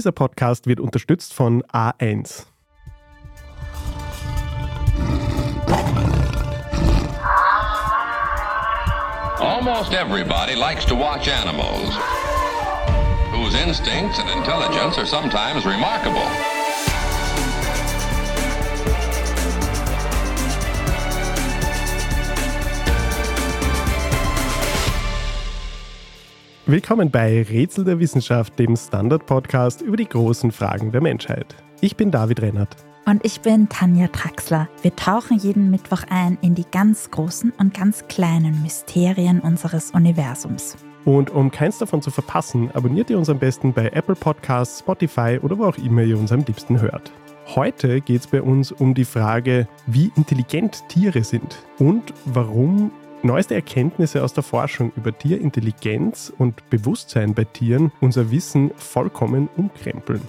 Dieser Podcast wird unterstützt von A1. Almost everybody likes to watch animals, whose instincts and intelligence are sometimes remarkable. Willkommen bei Rätsel der Wissenschaft, dem Standard-Podcast über die großen Fragen der Menschheit. Ich bin David Rennert. Und ich bin Tanja Traxler. Wir tauchen jeden Mittwoch ein in die ganz großen und ganz kleinen Mysterien unseres Universums. Und um keins davon zu verpassen, abonniert ihr uns am besten bei Apple Podcasts, Spotify oder wo auch immer ihr uns am liebsten hört. Heute geht es bei uns um die Frage, wie intelligent Tiere sind und warum neueste Erkenntnisse aus der Forschung über Tierintelligenz und Bewusstsein bei Tieren unser Wissen vollkommen umkrempeln.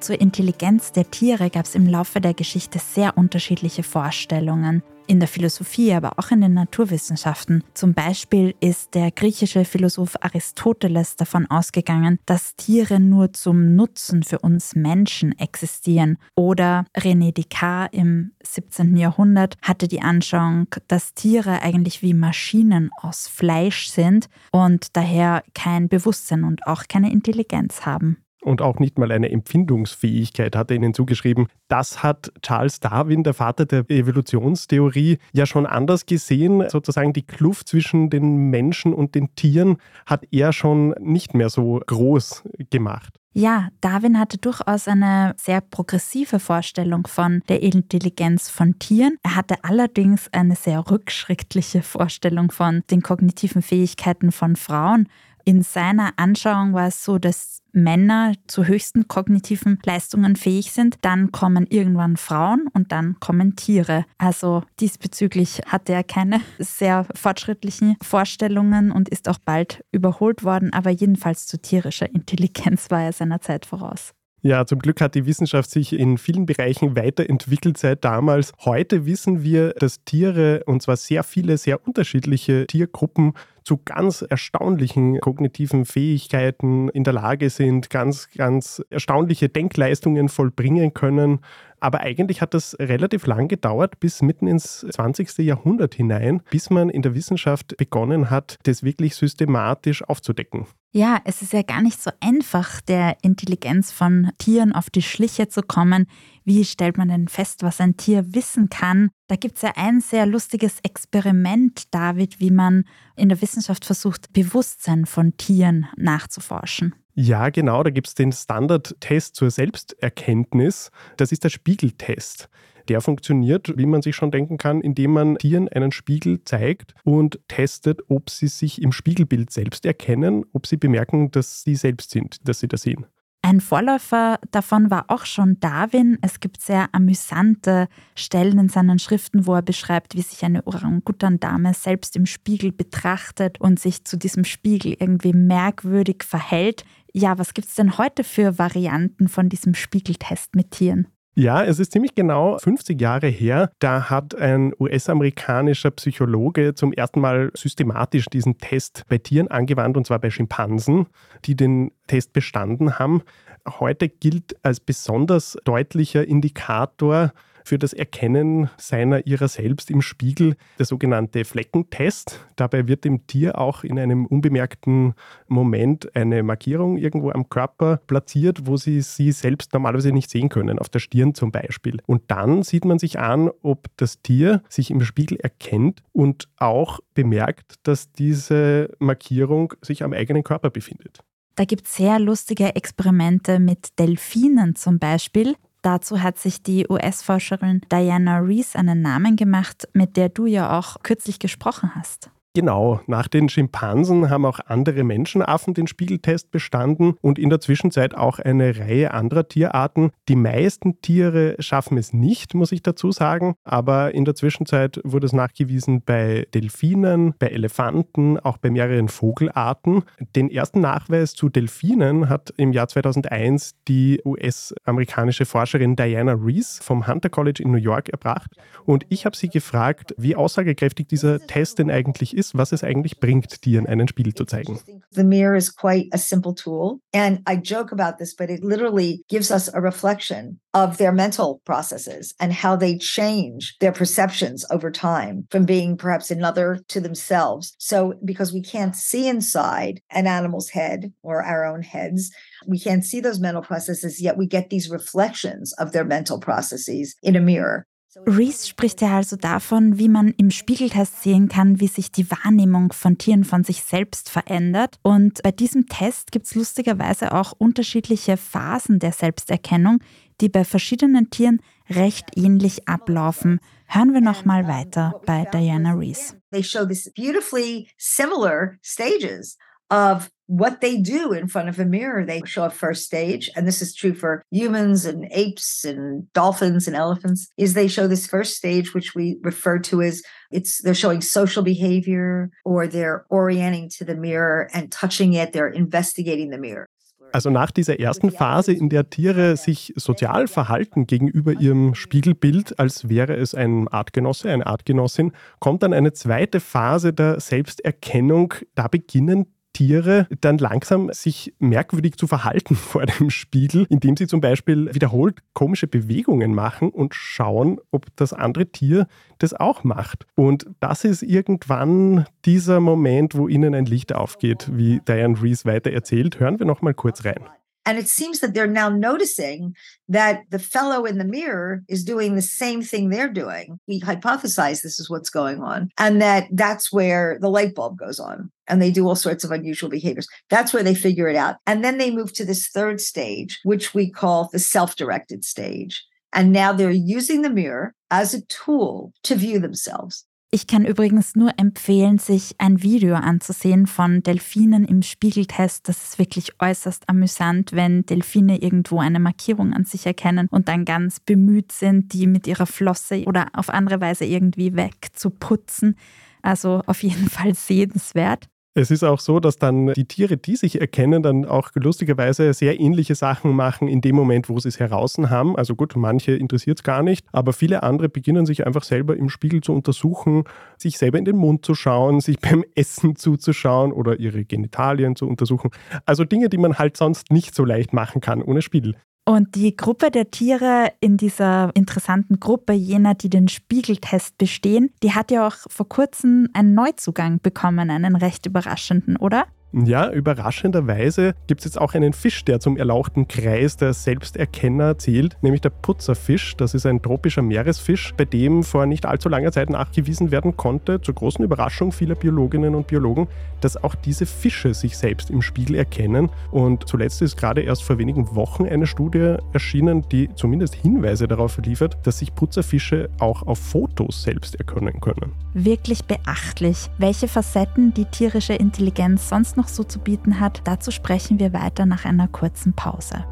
Zur Intelligenz der Tiere gab es im Laufe der Geschichte sehr unterschiedliche Vorstellungen. In der Philosophie, aber auch in den Naturwissenschaften. Zum Beispiel ist der griechische Philosoph Aristoteles davon ausgegangen, dass Tiere nur zum Nutzen für uns Menschen existieren. Oder René Descartes im 17. Jahrhundert hatte die Anschauung, dass Tiere eigentlich wie Maschinen aus Fleisch sind und daher kein Bewusstsein und auch keine Intelligenz haben und auch nicht mal eine Empfindungsfähigkeit hat er ihnen zugeschrieben. Das hat Charles Darwin, der Vater der Evolutionstheorie, ja schon anders gesehen. Sozusagen die Kluft zwischen den Menschen und den Tieren hat er schon nicht mehr so groß gemacht. Ja, Darwin hatte durchaus eine sehr progressive Vorstellung von der Intelligenz von Tieren. Er hatte allerdings eine sehr rückschrittliche Vorstellung von den kognitiven Fähigkeiten von Frauen. In seiner Anschauung war es so, dass Männer zu höchsten kognitiven Leistungen fähig sind, dann kommen irgendwann Frauen und dann kommen Tiere. Also diesbezüglich hatte er keine sehr fortschrittlichen Vorstellungen und ist auch bald überholt worden, aber jedenfalls zu tierischer Intelligenz war er seiner Zeit voraus. Ja, zum Glück hat die Wissenschaft sich in vielen Bereichen weiterentwickelt seit damals. Heute wissen wir, dass Tiere, und zwar sehr viele, sehr unterschiedliche Tiergruppen, zu ganz erstaunlichen kognitiven Fähigkeiten in der Lage sind, ganz, ganz erstaunliche Denkleistungen vollbringen können. Aber eigentlich hat das relativ lang gedauert, bis mitten ins 20. Jahrhundert hinein, bis man in der Wissenschaft begonnen hat, das wirklich systematisch aufzudecken. Ja, es ist ja gar nicht so einfach, der Intelligenz von Tieren auf die Schliche zu kommen. Wie stellt man denn fest, was ein Tier wissen kann? Da gibt es ja ein sehr lustiges Experiment, David, wie man in der Wissenschaft versucht, Bewusstsein von Tieren nachzuforschen. Ja, genau, da gibt es den Standardtest zur Selbsterkenntnis. Das ist der Spiegeltest. Der funktioniert, wie man sich schon denken kann, indem man Tieren einen Spiegel zeigt und testet, ob sie sich im Spiegelbild selbst erkennen, ob sie bemerken, dass sie selbst sind, dass sie da sehen. Ein Vorläufer davon war auch schon Darwin. Es gibt sehr amüsante Stellen in seinen Schriften, wo er beschreibt, wie sich eine Orangutan-Dame selbst im Spiegel betrachtet und sich zu diesem Spiegel irgendwie merkwürdig verhält. Ja, was gibt es denn heute für Varianten von diesem Spiegeltest mit Tieren? Ja, es ist ziemlich genau 50 Jahre her. Da hat ein US-amerikanischer Psychologe zum ersten Mal systematisch diesen Test bei Tieren angewandt, und zwar bei Schimpansen, die den Test bestanden haben. Heute gilt als besonders deutlicher Indikator für das Erkennen seiner ihrer selbst im Spiegel der sogenannte Fleckentest. Dabei wird dem Tier auch in einem unbemerkten Moment eine Markierung irgendwo am Körper platziert, wo sie sie selbst normalerweise nicht sehen können, auf der Stirn zum Beispiel. Und dann sieht man sich an, ob das Tier sich im Spiegel erkennt und auch bemerkt, dass diese Markierung sich am eigenen Körper befindet. Da gibt es sehr lustige Experimente mit Delfinen zum Beispiel. Dazu hat sich die US-Forscherin Diana Rees einen Namen gemacht, mit der du ja auch kürzlich gesprochen hast. Genau, nach den Schimpansen haben auch andere Menschenaffen den Spiegeltest bestanden und in der Zwischenzeit auch eine Reihe anderer Tierarten. Die meisten Tiere schaffen es nicht, muss ich dazu sagen, aber in der Zwischenzeit wurde es nachgewiesen bei Delfinen, bei Elefanten, auch bei mehreren Vogelarten. Den ersten Nachweis zu Delfinen hat im Jahr 2001 die US-amerikanische Forscherin Diana Rees vom Hunter College in New York erbracht und ich habe sie gefragt, wie aussagekräftig dieser Test denn eigentlich ist ist, was es eigentlich bringt, Tieren einen Spiegel zu zeigen. The mirror is quite a simple tool. And I joke about this, but it literally gives us a reflection of their mental processes and how they change their perceptions over time from being perhaps another to themselves. So, because we can't see inside an animal's head or our own heads, we can't see those mental processes, yet we get these reflections of their mental processes in a mirror. Reese spricht ja also davon, wie man im Spiegeltest sehen kann, wie sich die Wahrnehmung von Tieren von sich selbst verändert. Und bei diesem Test gibt es lustigerweise auch unterschiedliche Phasen der Selbsterkennung, die bei verschiedenen Tieren recht ähnlich ablaufen. Hören wir noch mal weiter bei Diana Reese. They show this beautifully similar stages of what they do in front of a mirror. They show a first stage, and this is true for humans and apes and dolphins and elephants, is they show this first stage, which we refer to as it's they're showing social behavior or they're orienting to the mirror and touching it, they're investigating the mirror. Also nach dieser ersten Phase, in der Tiere sich sozial verhalten gegenüber ihrem Spiegelbild, als wäre es ein Artgenosse, eine Artgenossin, kommt dann eine zweite Phase der Selbsterkennung. Da beginnen Tiere dann langsam sich merkwürdig zu verhalten vor dem Spiegel, indem sie zum Beispiel wiederholt komische Bewegungen machen und schauen, ob das andere Tier das auch macht. Und das ist irgendwann dieser Moment, wo ihnen ein Licht aufgeht, wie Diane Reese weiter erzählt. Hören wir noch mal kurz rein. And it seems that they're now noticing that the fellow in the mirror is doing the same thing they're doing. We hypothesize this is what's going on, and that that's where the light bulb goes on. And they do all sorts of unusual behaviors. That's where they figure it out. And then they move to this third stage, which we call the self directed stage. And now they're using the mirror as a tool to view themselves. Ich kann übrigens nur empfehlen, sich ein Video anzusehen von Delfinen im Spiegeltest. Das ist wirklich äußerst amüsant, wenn Delfine irgendwo eine Markierung an sich erkennen und dann ganz bemüht sind, die mit ihrer Flosse oder auf andere Weise irgendwie wegzuputzen. Also auf jeden Fall sehenswert. Es ist auch so, dass dann die Tiere, die sich erkennen, dann auch lustigerweise sehr ähnliche Sachen machen in dem Moment, wo sie es heraus haben. Also gut, manche interessiert es gar nicht, aber viele andere beginnen sich einfach selber im Spiegel zu untersuchen, sich selber in den Mund zu schauen, sich beim Essen zuzuschauen oder ihre Genitalien zu untersuchen. Also Dinge, die man halt sonst nicht so leicht machen kann ohne Spiegel. Und die Gruppe der Tiere in dieser interessanten Gruppe jener, die den Spiegeltest bestehen, die hat ja auch vor kurzem einen Neuzugang bekommen, einen recht überraschenden, oder? Ja, überraschenderweise gibt es jetzt auch einen Fisch, der zum erlauchten Kreis der Selbsterkenner zählt, nämlich der Putzerfisch. Das ist ein tropischer Meeresfisch, bei dem vor nicht allzu langer Zeit nachgewiesen werden konnte, zur großen Überraschung vieler Biologinnen und Biologen, dass auch diese Fische sich selbst im Spiegel erkennen. Und zuletzt ist gerade erst vor wenigen Wochen eine Studie erschienen, die zumindest Hinweise darauf liefert, dass sich Putzerfische auch auf Fotos selbst erkennen können. Wirklich beachtlich, welche Facetten die tierische Intelligenz sonst noch so zu bieten hat, dazu sprechen wir weiter nach einer kurzen Pause.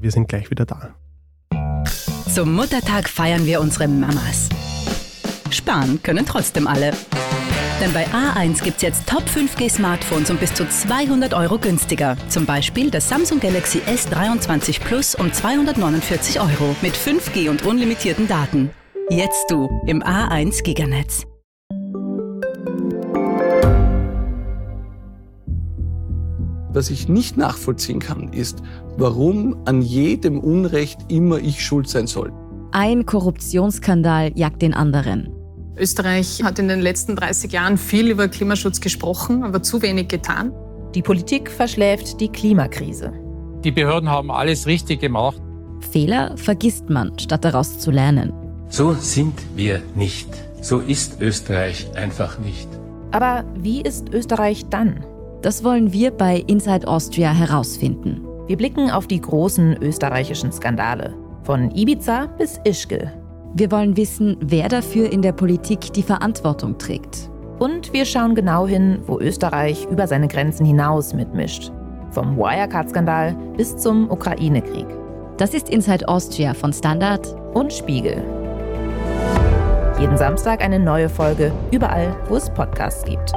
Wir sind gleich wieder da. Zum Muttertag feiern wir unsere Mamas. Sparen können trotzdem alle. Denn bei A1 gibt's jetzt Top 5G Smartphones um bis zu 200 Euro günstiger. Zum Beispiel das Samsung Galaxy S23 Plus um 249 Euro mit 5G und unlimitierten Daten. Jetzt du im A1 Giganetz. Was ich nicht nachvollziehen kann, ist, warum an jedem Unrecht immer ich schuld sein soll. Ein Korruptionsskandal jagt den anderen. Österreich hat in den letzten 30 Jahren viel über Klimaschutz gesprochen, aber zu wenig getan. Die Politik verschläft die Klimakrise. Die Behörden haben alles richtig gemacht. Fehler vergisst man, statt daraus zu lernen. So sind wir nicht. So ist Österreich einfach nicht. Aber wie ist Österreich dann? Das wollen wir bei Inside Austria herausfinden. Wir blicken auf die großen österreichischen Skandale. Von Ibiza bis Ischgl. Wir wollen wissen, wer dafür in der Politik die Verantwortung trägt. Und wir schauen genau hin, wo Österreich über seine Grenzen hinaus mitmischt. Vom Wirecard-Skandal bis zum Ukraine-Krieg. Das ist Inside Austria von Standard und Spiegel. Jeden Samstag eine neue Folge, überall, wo es Podcasts gibt.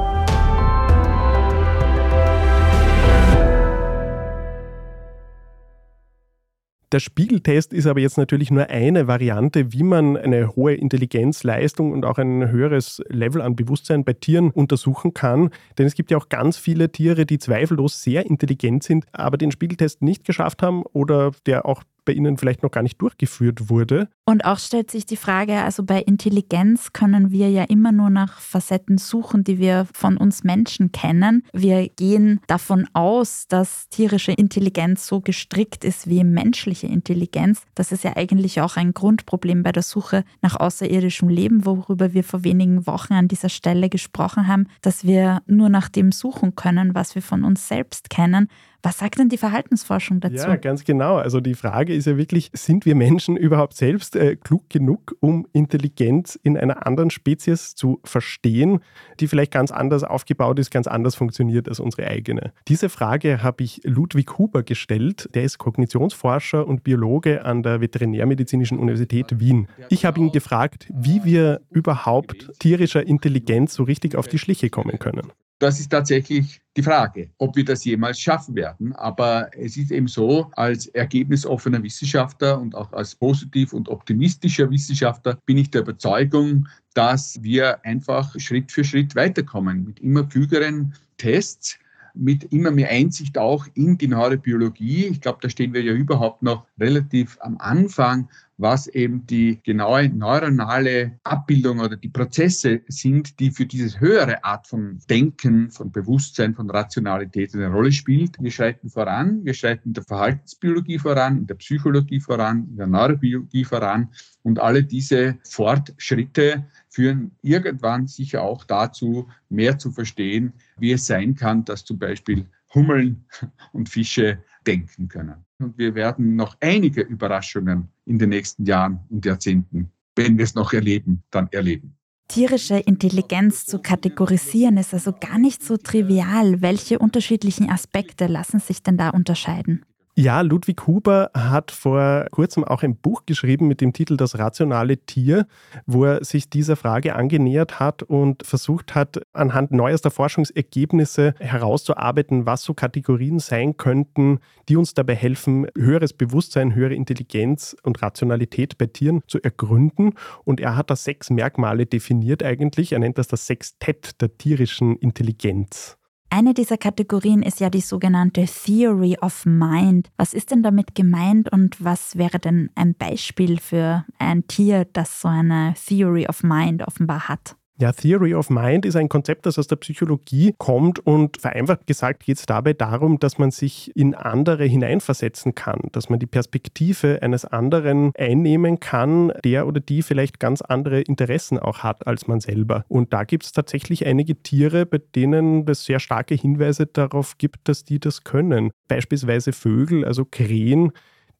Der Spiegeltest ist aber jetzt natürlich nur eine Variante, wie man eine hohe Intelligenzleistung und auch ein höheres Level an Bewusstsein bei Tieren untersuchen kann. Denn es gibt ja auch ganz viele Tiere, die zweifellos sehr intelligent sind, aber den Spiegeltest nicht geschafft haben oder der auch bei Ihnen vielleicht noch gar nicht durchgeführt wurde. Und auch stellt sich die Frage, also bei Intelligenz können wir ja immer nur nach Facetten suchen, die wir von uns Menschen kennen. Wir gehen davon aus, dass tierische Intelligenz so gestrickt ist wie menschliche Intelligenz. Das ist ja eigentlich auch ein Grundproblem bei der Suche nach außerirdischem Leben, worüber wir vor wenigen Wochen an dieser Stelle gesprochen haben, dass wir nur nach dem suchen können, was wir von uns selbst kennen. Was sagt denn die Verhaltensforschung dazu? Ja, ganz genau. Also die Frage ist ja wirklich, sind wir Menschen überhaupt selbst äh, klug genug, um Intelligenz in einer anderen Spezies zu verstehen, die vielleicht ganz anders aufgebaut ist, ganz anders funktioniert als unsere eigene? Diese Frage habe ich Ludwig Huber gestellt. Der ist Kognitionsforscher und Biologe an der Veterinärmedizinischen Universität Wien. Ich habe ihn gefragt, wie wir überhaupt tierischer Intelligenz so richtig auf die Schliche kommen können. Das ist tatsächlich die Frage, ob wir das jemals schaffen werden. Aber es ist eben so, als ergebnisoffener Wissenschaftler und auch als positiv und optimistischer Wissenschaftler bin ich der Überzeugung, dass wir einfach Schritt für Schritt weiterkommen mit immer klügeren Tests mit immer mehr Einsicht auch in die Neurobiologie. Ich glaube, da stehen wir ja überhaupt noch relativ am Anfang, was eben die genaue neuronale Abbildung oder die Prozesse sind, die für diese höhere Art von Denken, von Bewusstsein, von Rationalität eine Rolle spielt. Wir schreiten voran, wir schreiten in der Verhaltensbiologie voran, in der Psychologie voran, in der Neurobiologie voran und alle diese Fortschritte führen irgendwann sicher auch dazu, mehr zu verstehen, wie es sein kann, dass zum Beispiel Hummeln und Fische denken können. Und wir werden noch einige Überraschungen in den nächsten Jahren und Jahrzehnten, wenn wir es noch erleben, dann erleben. Tierische Intelligenz zu kategorisieren ist also gar nicht so trivial. Welche unterschiedlichen Aspekte lassen sich denn da unterscheiden? Ja, Ludwig Huber hat vor kurzem auch ein Buch geschrieben mit dem Titel Das rationale Tier, wo er sich dieser Frage angenähert hat und versucht hat, anhand neuester Forschungsergebnisse herauszuarbeiten, was so Kategorien sein könnten, die uns dabei helfen, höheres Bewusstsein, höhere Intelligenz und Rationalität bei Tieren zu ergründen. Und er hat da sechs Merkmale definiert eigentlich. Er nennt das das Sextett der tierischen Intelligenz. Eine dieser Kategorien ist ja die sogenannte Theory of Mind. Was ist denn damit gemeint und was wäre denn ein Beispiel für ein Tier, das so eine Theory of Mind offenbar hat? Ja, Theory of Mind ist ein Konzept, das aus der Psychologie kommt und vereinfacht gesagt geht es dabei darum, dass man sich in andere hineinversetzen kann, dass man die Perspektive eines anderen einnehmen kann, der oder die vielleicht ganz andere Interessen auch hat als man selber. Und da gibt es tatsächlich einige Tiere, bei denen es sehr starke Hinweise darauf gibt, dass die das können. Beispielsweise Vögel, also Krähen,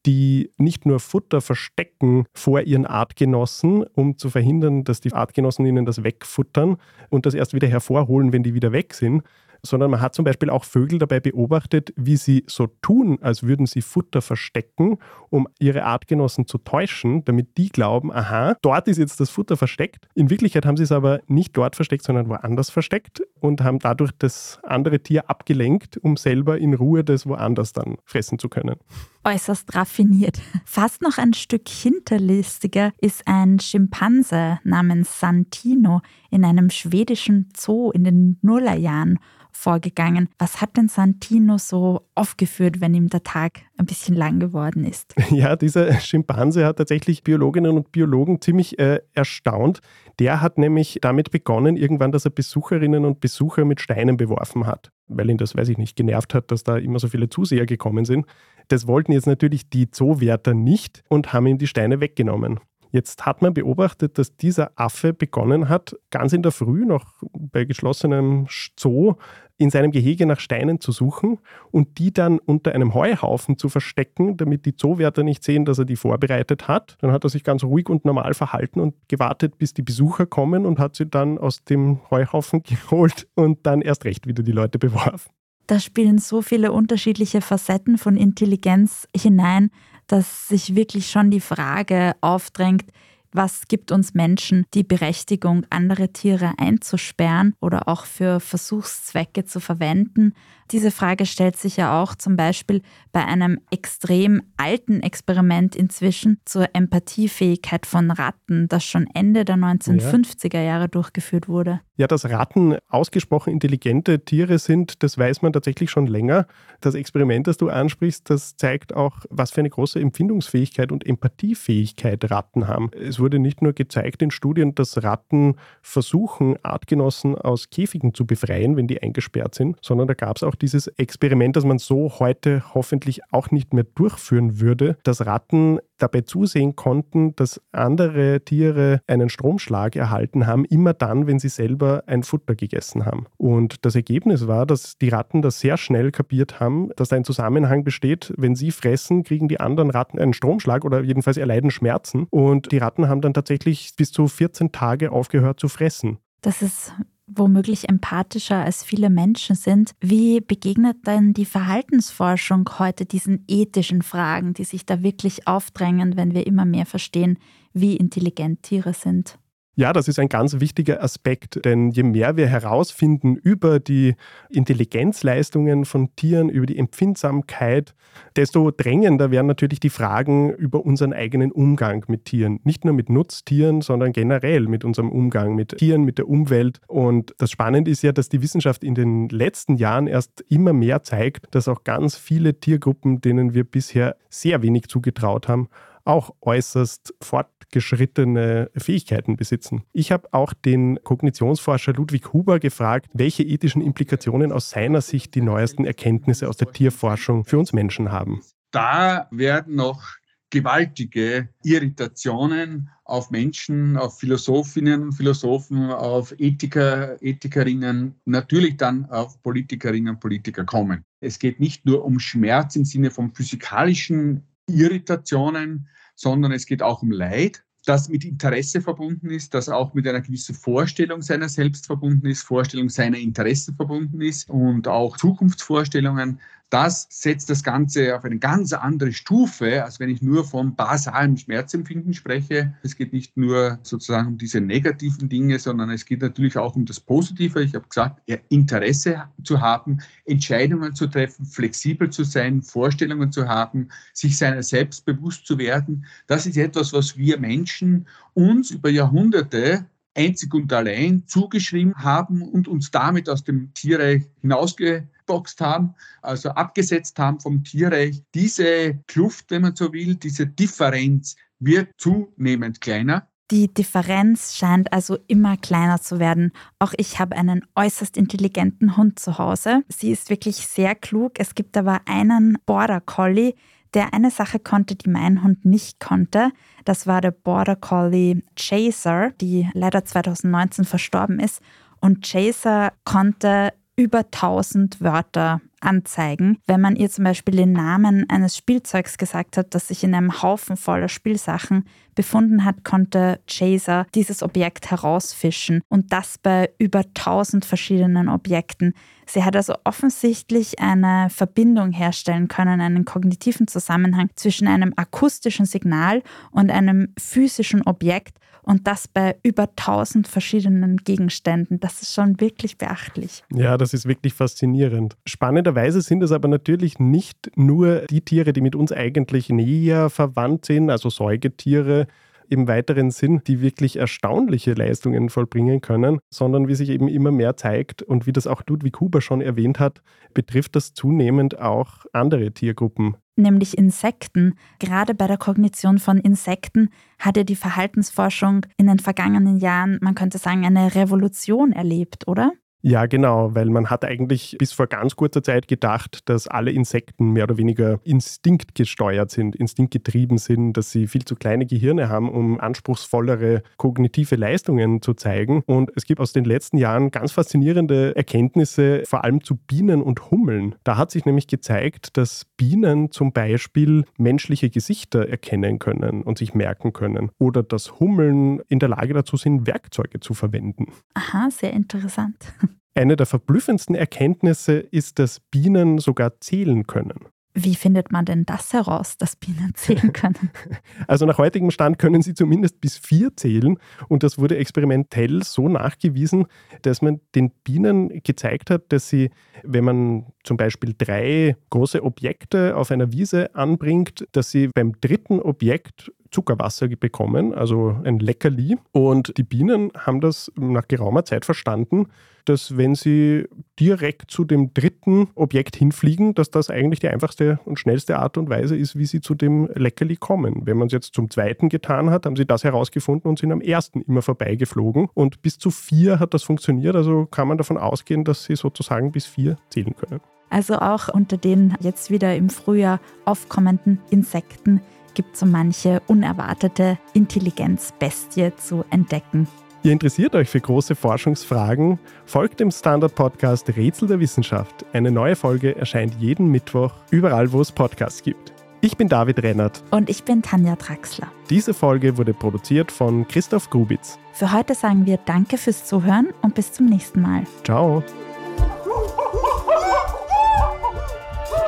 die nicht nur Futter verstecken vor ihren Artgenossen, um zu verhindern, dass die Artgenossen ihnen das wegfuttern und das erst wieder hervorholen, wenn die wieder weg sind, sondern man hat zum Beispiel auch Vögel dabei beobachtet, wie sie so tun, als würden sie Futter verstecken, um ihre Artgenossen zu täuschen, damit die glauben, aha, dort ist jetzt das Futter versteckt. In Wirklichkeit haben sie es aber nicht dort versteckt, sondern woanders versteckt und haben dadurch das andere Tier abgelenkt, um selber in Ruhe das woanders dann fressen zu können äußerst raffiniert. Fast noch ein Stück hinterlistiger ist ein Schimpanse namens Santino in einem schwedischen Zoo in den Nullerjahren vorgegangen. Was hat denn Santino so aufgeführt, wenn ihm der Tag ein bisschen lang geworden ist? Ja, dieser Schimpanse hat tatsächlich Biologinnen und Biologen ziemlich äh, erstaunt. Der hat nämlich damit begonnen, irgendwann, dass er Besucherinnen und Besucher mit Steinen beworfen hat, weil ihn das, weiß ich nicht, genervt hat, dass da immer so viele Zuseher gekommen sind. Das wollten jetzt natürlich die Zoowärter nicht und haben ihm die Steine weggenommen. Jetzt hat man beobachtet, dass dieser Affe begonnen hat, ganz in der Früh noch bei geschlossenem Zoo in seinem Gehege nach Steinen zu suchen und die dann unter einem Heuhaufen zu verstecken, damit die Zoowärter nicht sehen, dass er die vorbereitet hat. Dann hat er sich ganz ruhig und normal verhalten und gewartet, bis die Besucher kommen und hat sie dann aus dem Heuhaufen geholt und dann erst recht wieder die Leute beworfen. Da spielen so viele unterschiedliche Facetten von Intelligenz hinein, dass sich wirklich schon die Frage aufdrängt, Was gibt uns Menschen die Berechtigung, andere Tiere einzusperren oder auch für Versuchszwecke zu verwenden? Diese Frage stellt sich ja auch zum Beispiel bei einem extrem alten Experiment inzwischen zur Empathiefähigkeit von Ratten, das schon Ende der 1950er Jahre durchgeführt wurde. Ja, dass Ratten ausgesprochen intelligente Tiere sind, das weiß man tatsächlich schon länger. Das Experiment, das du ansprichst, das zeigt auch, was für eine große Empfindungsfähigkeit und Empathiefähigkeit Ratten haben. Es wurde nicht nur gezeigt in Studien, dass Ratten versuchen, Artgenossen aus Käfigen zu befreien, wenn die eingesperrt sind, sondern da gab es auch dieses Experiment, das man so heute hoffentlich auch nicht mehr durchführen würde, dass Ratten dabei zusehen konnten, dass andere Tiere einen Stromschlag erhalten haben, immer dann, wenn sie selber ein Futter gegessen haben. Und das Ergebnis war, dass die Ratten das sehr schnell kapiert haben, dass da ein Zusammenhang besteht, wenn sie fressen, kriegen die anderen Ratten einen Stromschlag oder jedenfalls erleiden Schmerzen. Und die Ratten haben dann tatsächlich bis zu 14 Tage aufgehört zu fressen. Das ist womöglich empathischer als viele Menschen sind. Wie begegnet denn die Verhaltensforschung heute diesen ethischen Fragen, die sich da wirklich aufdrängen, wenn wir immer mehr verstehen, wie intelligent Tiere sind? Ja, das ist ein ganz wichtiger Aspekt, denn je mehr wir herausfinden über die Intelligenzleistungen von Tieren, über die Empfindsamkeit, desto drängender werden natürlich die Fragen über unseren eigenen Umgang mit Tieren. Nicht nur mit Nutztieren, sondern generell mit unserem Umgang mit Tieren, mit der Umwelt. Und das Spannende ist ja, dass die Wissenschaft in den letzten Jahren erst immer mehr zeigt, dass auch ganz viele Tiergruppen, denen wir bisher sehr wenig zugetraut haben, auch äußerst fortgeschrittene Fähigkeiten besitzen. Ich habe auch den Kognitionsforscher Ludwig Huber gefragt, welche ethischen Implikationen aus seiner Sicht die neuesten Erkenntnisse aus der Tierforschung für uns Menschen haben. Da werden noch gewaltige Irritationen auf Menschen, auf Philosophinnen, Philosophen, auf Ethiker, Ethikerinnen, natürlich dann auf Politikerinnen und Politiker kommen. Es geht nicht nur um Schmerz im Sinne von physikalischen Irritationen, sondern es geht auch um Leid, das mit Interesse verbunden ist, das auch mit einer gewissen Vorstellung seiner selbst verbunden ist, Vorstellung seiner Interessen verbunden ist und auch Zukunftsvorstellungen. Das setzt das Ganze auf eine ganz andere Stufe, als wenn ich nur vom basalen Schmerzempfinden spreche. Es geht nicht nur sozusagen um diese negativen Dinge, sondern es geht natürlich auch um das Positive. Ich habe gesagt, Interesse zu haben, Entscheidungen zu treffen, flexibel zu sein, Vorstellungen zu haben, sich seiner selbst bewusst zu werden. Das ist etwas, was wir Menschen uns über Jahrhunderte einzig und allein zugeschrieben haben und uns damit aus dem Tierreich hinausge geboxt haben, also abgesetzt haben vom Tierreich. Diese Kluft, wenn man so will, diese Differenz wird zunehmend kleiner. Die Differenz scheint also immer kleiner zu werden. Auch ich habe einen äußerst intelligenten Hund zu Hause. Sie ist wirklich sehr klug. Es gibt aber einen Border Collie, der eine Sache konnte, die mein Hund nicht konnte. Das war der Border Collie Chaser, die leider 2019 verstorben ist. Und Chaser konnte über 1000 Wörter anzeigen. Wenn man ihr zum Beispiel den Namen eines Spielzeugs gesagt hat, das sich in einem Haufen voller Spielsachen befunden hat, konnte Chaser dieses Objekt herausfischen und das bei über 1000 verschiedenen Objekten. Sie hat also offensichtlich eine Verbindung herstellen können, einen kognitiven Zusammenhang zwischen einem akustischen Signal und einem physischen Objekt und das bei über 1000 verschiedenen Gegenständen. Das ist schon wirklich beachtlich. Ja, das ist wirklich faszinierend. Spannenderweise sind es aber natürlich nicht nur die Tiere, die mit uns eigentlich näher verwandt sind, also Säugetiere, im weiteren Sinn, die wirklich erstaunliche Leistungen vollbringen können, sondern wie sich eben immer mehr zeigt und wie das auch Ludwig Huber schon erwähnt hat, betrifft das zunehmend auch andere Tiergruppen. Nämlich Insekten. Gerade bei der Kognition von Insekten hat ja die Verhaltensforschung in den vergangenen Jahren, man könnte sagen, eine Revolution erlebt, oder? Ja, genau, weil man hat eigentlich bis vor ganz kurzer Zeit gedacht, dass alle Insekten mehr oder weniger instinktgesteuert sind, instinktgetrieben sind, dass sie viel zu kleine Gehirne haben, um anspruchsvollere kognitive Leistungen zu zeigen. Und es gibt aus den letzten Jahren ganz faszinierende Erkenntnisse, vor allem zu Bienen und Hummeln. Da hat sich nämlich gezeigt, dass Bienen zum Beispiel menschliche Gesichter erkennen können und sich merken können. Oder dass Hummeln in der Lage dazu sind, Werkzeuge zu verwenden. Aha, sehr interessant. Eine der verblüffendsten Erkenntnisse ist, dass Bienen sogar zählen können. Wie findet man denn das heraus, dass Bienen zählen können? Also nach heutigem Stand können sie zumindest bis vier zählen und das wurde experimentell so nachgewiesen, dass man den Bienen gezeigt hat, dass sie, wenn man zum Beispiel drei große Objekte auf einer Wiese anbringt, dass sie beim dritten Objekt Zuckerwasser bekommen, also ein Leckerli. Und die Bienen haben das nach geraumer Zeit verstanden, dass wenn sie direkt zu dem dritten Objekt hinfliegen, dass das eigentlich die einfachste und schnellste Art und Weise ist, wie sie zu dem Leckerli kommen. Wenn man es jetzt zum zweiten getan hat, haben sie das herausgefunden und sind am ersten immer vorbeigeflogen. Und bis zu vier hat das funktioniert, also kann man davon ausgehen, dass sie sozusagen bis vier zählen können. Also auch unter den jetzt wieder im Frühjahr aufkommenden Insekten gibt es so manche unerwartete Intelligenzbestie zu entdecken. Ihr interessiert euch für große Forschungsfragen? Folgt dem Standard-Podcast Rätsel der Wissenschaft. Eine neue Folge erscheint jeden Mittwoch, überall wo es Podcasts gibt. Ich bin David Rennert. Und ich bin Tanja Traxler. Diese Folge wurde produziert von Christoph Grubitz. Für heute sagen wir Danke fürs Zuhören und bis zum nächsten Mal. Ciao.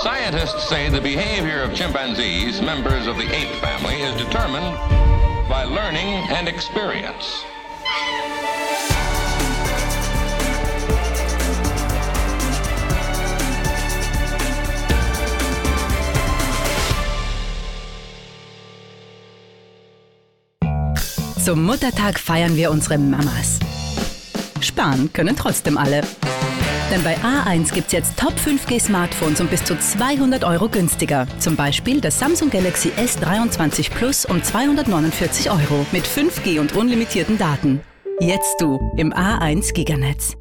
Scientists say the behavior of chimpanzees, members of the ape family, is determined by learning and experience. Zum Muttertag feiern wir unsere Mamas. Sparen können trotzdem alle. Denn bei A1 gibt's jetzt Top 5G Smartphones um bis zu 200 Euro günstiger. Zum Beispiel das Samsung Galaxy S23 Plus um 249 Euro mit 5G und unlimitierten Daten. Jetzt du im A1 Giganetz.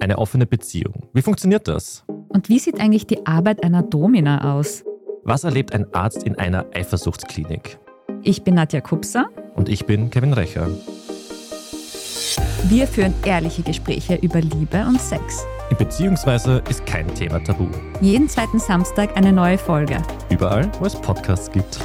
Eine offene Beziehung. Wie funktioniert das? Und wie sieht eigentlich die Arbeit einer Domina aus? Was erlebt ein Arzt in einer Eifersuchtsklinik? Ich bin Nadja Kupser. Und ich bin Kevin Recher. Wir führen ehrliche Gespräche über Liebe und Sex. Beziehungsweise ist kein Thema tabu. Jeden zweiten Samstag eine neue Folge. Überall, wo es Podcasts gibt.